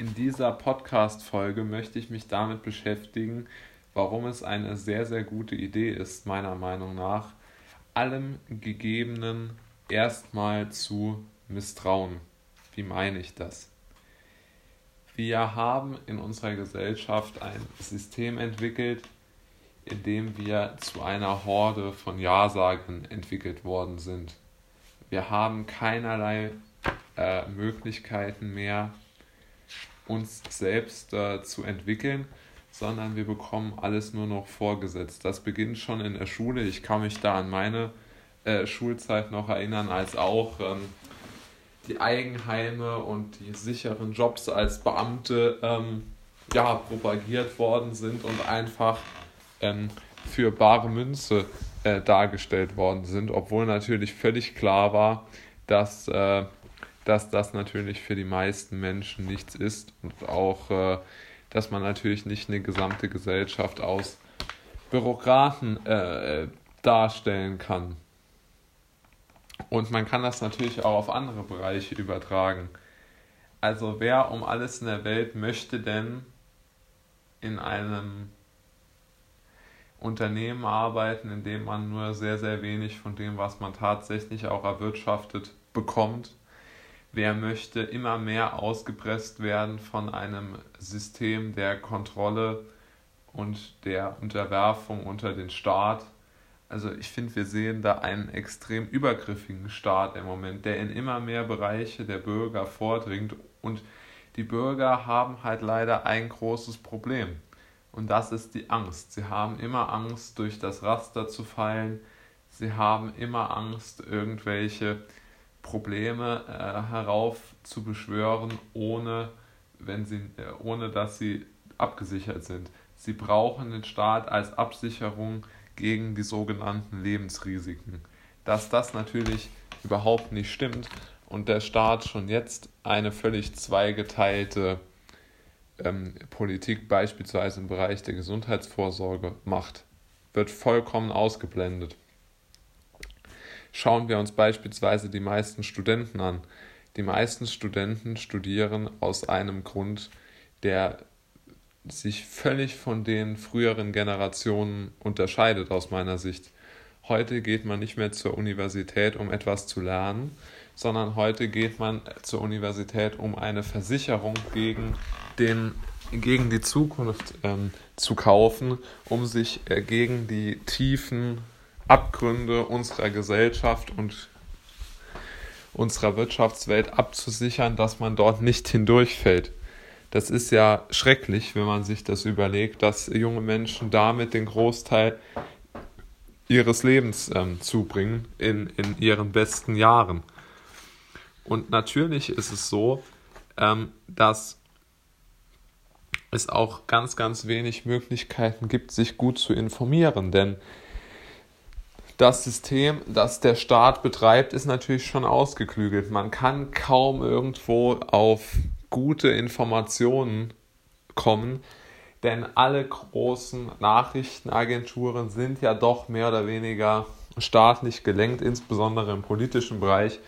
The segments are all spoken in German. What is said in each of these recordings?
In dieser Podcast-Folge möchte ich mich damit beschäftigen, warum es eine sehr, sehr gute Idee ist, meiner Meinung nach, allem Gegebenen erstmal zu misstrauen. Wie meine ich das? Wir haben in unserer Gesellschaft ein System entwickelt, in dem wir zu einer Horde von Ja-Sagern entwickelt worden sind. Wir haben keinerlei äh, Möglichkeiten mehr, uns selbst äh, zu entwickeln, sondern wir bekommen alles nur noch vorgesetzt. Das beginnt schon in der Schule. Ich kann mich da an meine äh, Schulzeit noch erinnern, als auch ähm, die Eigenheime und die sicheren Jobs als Beamte ähm, ja, propagiert worden sind und einfach ähm, für bare Münze äh, dargestellt worden sind, obwohl natürlich völlig klar war, dass äh, dass das natürlich für die meisten Menschen nichts ist und auch, äh, dass man natürlich nicht eine gesamte Gesellschaft aus Bürokraten äh, darstellen kann. Und man kann das natürlich auch auf andere Bereiche übertragen. Also wer um alles in der Welt möchte denn in einem Unternehmen arbeiten, in dem man nur sehr, sehr wenig von dem, was man tatsächlich auch erwirtschaftet, bekommt wer möchte immer mehr ausgepresst werden von einem System der Kontrolle und der Unterwerfung unter den Staat. Also ich finde, wir sehen da einen extrem übergriffigen Staat im Moment, der in immer mehr Bereiche der Bürger vordringt und die Bürger haben halt leider ein großes Problem und das ist die Angst. Sie haben immer Angst, durch das Raster zu fallen. Sie haben immer Angst, irgendwelche Probleme äh, heraufzubeschwören, ohne, wenn sie, äh, ohne dass sie abgesichert sind. Sie brauchen den Staat als Absicherung gegen die sogenannten Lebensrisiken. Dass das natürlich überhaupt nicht stimmt und der Staat schon jetzt eine völlig zweigeteilte ähm, Politik beispielsweise im Bereich der Gesundheitsvorsorge macht, wird vollkommen ausgeblendet. Schauen wir uns beispielsweise die meisten Studenten an. Die meisten Studenten studieren aus einem Grund, der sich völlig von den früheren Generationen unterscheidet aus meiner Sicht. Heute geht man nicht mehr zur Universität, um etwas zu lernen, sondern heute geht man zur Universität, um eine Versicherung gegen, den, gegen die Zukunft ähm, zu kaufen, um sich äh, gegen die tiefen Abgründe unserer Gesellschaft und unserer Wirtschaftswelt abzusichern, dass man dort nicht hindurchfällt. Das ist ja schrecklich, wenn man sich das überlegt, dass junge Menschen damit den Großteil ihres Lebens ähm, zubringen in, in ihren besten Jahren. Und natürlich ist es so, ähm, dass es auch ganz, ganz wenig Möglichkeiten gibt, sich gut zu informieren, denn das System, das der Staat betreibt, ist natürlich schon ausgeklügelt. Man kann kaum irgendwo auf gute Informationen kommen, denn alle großen Nachrichtenagenturen sind ja doch mehr oder weniger staatlich gelenkt, insbesondere im politischen Bereich.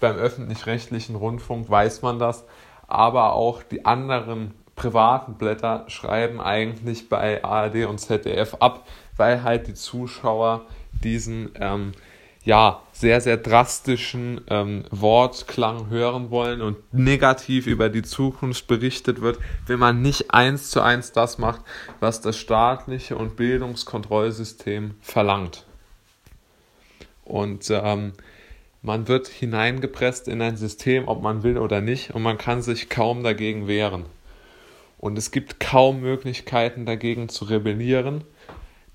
Beim öffentlich-rechtlichen Rundfunk weiß man das, aber auch die anderen privaten Blätter schreiben eigentlich bei ARD und ZDF ab, weil halt die Zuschauer diesen ähm, ja, sehr, sehr drastischen ähm, Wortklang hören wollen und negativ über die Zukunft berichtet wird, wenn man nicht eins zu eins das macht, was das staatliche und Bildungskontrollsystem verlangt. Und ähm, man wird hineingepresst in ein System, ob man will oder nicht, und man kann sich kaum dagegen wehren. Und es gibt kaum Möglichkeiten dagegen zu rebellieren,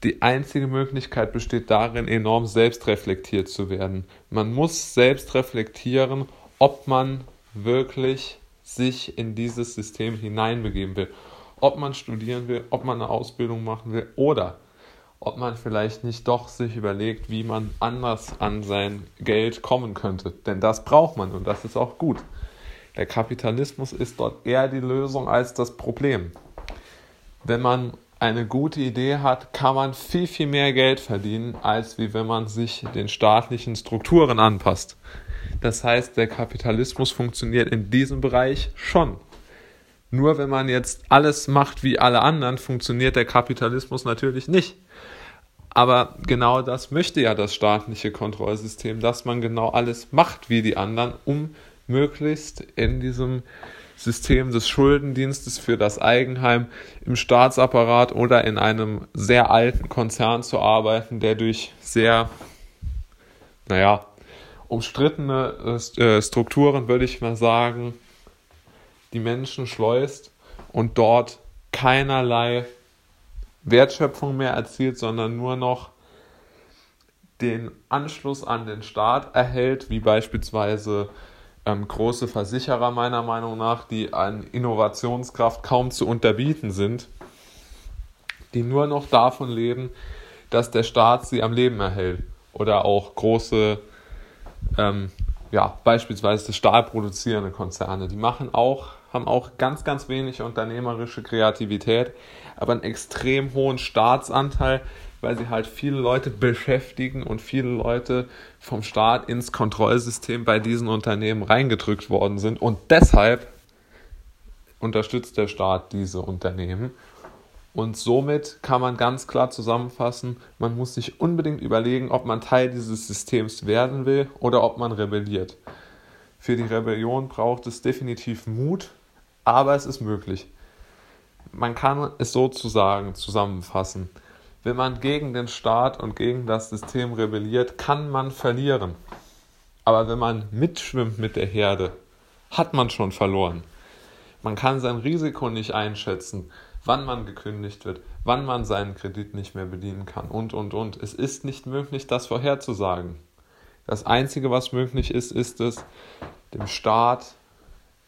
die einzige Möglichkeit besteht darin, enorm selbstreflektiert zu werden. Man muss selbst reflektieren, ob man wirklich sich in dieses System hineinbegeben will. Ob man studieren will, ob man eine Ausbildung machen will oder ob man vielleicht nicht doch sich überlegt, wie man anders an sein Geld kommen könnte. Denn das braucht man und das ist auch gut. Der Kapitalismus ist dort eher die Lösung als das Problem. Wenn man eine gute Idee hat, kann man viel, viel mehr Geld verdienen, als wie wenn man sich den staatlichen Strukturen anpasst. Das heißt, der Kapitalismus funktioniert in diesem Bereich schon. Nur wenn man jetzt alles macht wie alle anderen, funktioniert der Kapitalismus natürlich nicht. Aber genau das möchte ja das staatliche Kontrollsystem, dass man genau alles macht wie die anderen, um möglichst in diesem System des Schuldendienstes für das Eigenheim im Staatsapparat oder in einem sehr alten Konzern zu arbeiten, der durch sehr, naja, umstrittene äh, Strukturen, würde ich mal sagen, die Menschen schleust und dort keinerlei Wertschöpfung mehr erzielt, sondern nur noch den Anschluss an den Staat erhält, wie beispielsweise ähm, große Versicherer meiner Meinung nach, die an Innovationskraft kaum zu unterbieten sind, die nur noch davon leben, dass der Staat sie am Leben erhält. Oder auch große, ähm, ja, beispielsweise stahlproduzierende Konzerne, die machen auch, haben auch ganz, ganz wenig unternehmerische Kreativität, aber einen extrem hohen Staatsanteil, weil sie halt viele Leute beschäftigen und viele Leute vom Staat ins Kontrollsystem bei diesen Unternehmen reingedrückt worden sind. Und deshalb unterstützt der Staat diese Unternehmen. Und somit kann man ganz klar zusammenfassen, man muss sich unbedingt überlegen, ob man Teil dieses Systems werden will oder ob man rebelliert. Für die Rebellion braucht es definitiv Mut, aber es ist möglich. Man kann es sozusagen zusammenfassen. Wenn man gegen den Staat und gegen das System rebelliert, kann man verlieren. Aber wenn man mitschwimmt mit der Herde, hat man schon verloren. Man kann sein Risiko nicht einschätzen, wann man gekündigt wird, wann man seinen Kredit nicht mehr bedienen kann und, und, und. Es ist nicht möglich, das vorherzusagen. Das Einzige, was möglich ist, ist es, dem Staat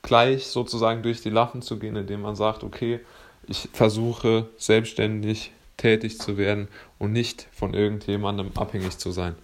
gleich sozusagen durch die Lachen zu gehen, indem man sagt, okay, ich versuche selbstständig tätig zu werden und nicht von irgendjemandem abhängig zu sein.